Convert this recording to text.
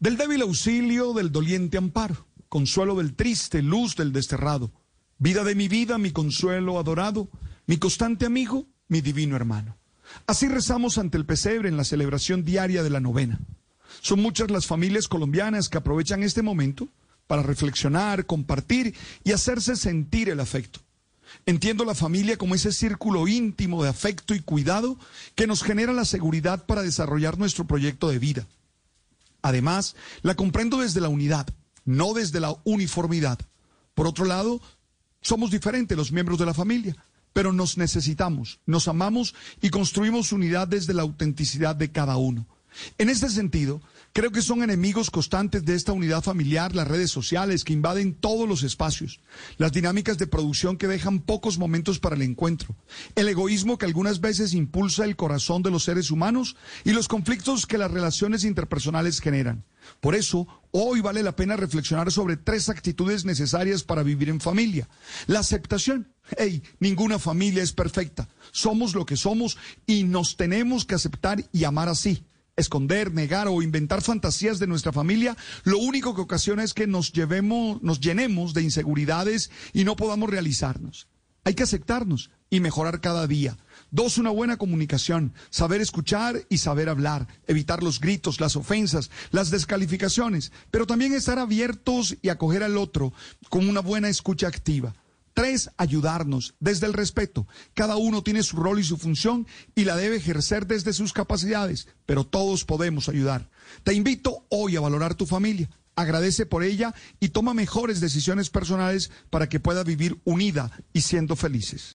Del débil auxilio, del doliente amparo, consuelo del triste, luz del desterrado, vida de mi vida, mi consuelo adorado, mi constante amigo, mi divino hermano. Así rezamos ante el pesebre en la celebración diaria de la novena. Son muchas las familias colombianas que aprovechan este momento para reflexionar, compartir y hacerse sentir el afecto. Entiendo la familia como ese círculo íntimo de afecto y cuidado que nos genera la seguridad para desarrollar nuestro proyecto de vida. Además, la comprendo desde la unidad, no desde la uniformidad. Por otro lado, somos diferentes los miembros de la familia, pero nos necesitamos, nos amamos y construimos unidad desde la autenticidad de cada uno. En este sentido, creo que son enemigos constantes de esta unidad familiar las redes sociales que invaden todos los espacios, las dinámicas de producción que dejan pocos momentos para el encuentro, el egoísmo que algunas veces impulsa el corazón de los seres humanos y los conflictos que las relaciones interpersonales generan. Por eso, hoy vale la pena reflexionar sobre tres actitudes necesarias para vivir en familia. La aceptación. Hey, ninguna familia es perfecta. Somos lo que somos y nos tenemos que aceptar y amar así esconder, negar o inventar fantasías de nuestra familia, lo único que ocasiona es que nos llevemos, nos llenemos de inseguridades y no podamos realizarnos. Hay que aceptarnos y mejorar cada día. Dos, una buena comunicación, saber escuchar y saber hablar, evitar los gritos, las ofensas, las descalificaciones, pero también estar abiertos y acoger al otro con una buena escucha activa. Tres, ayudarnos desde el respeto. Cada uno tiene su rol y su función y la debe ejercer desde sus capacidades, pero todos podemos ayudar. Te invito hoy a valorar tu familia. Agradece por ella y toma mejores decisiones personales para que pueda vivir unida y siendo felices.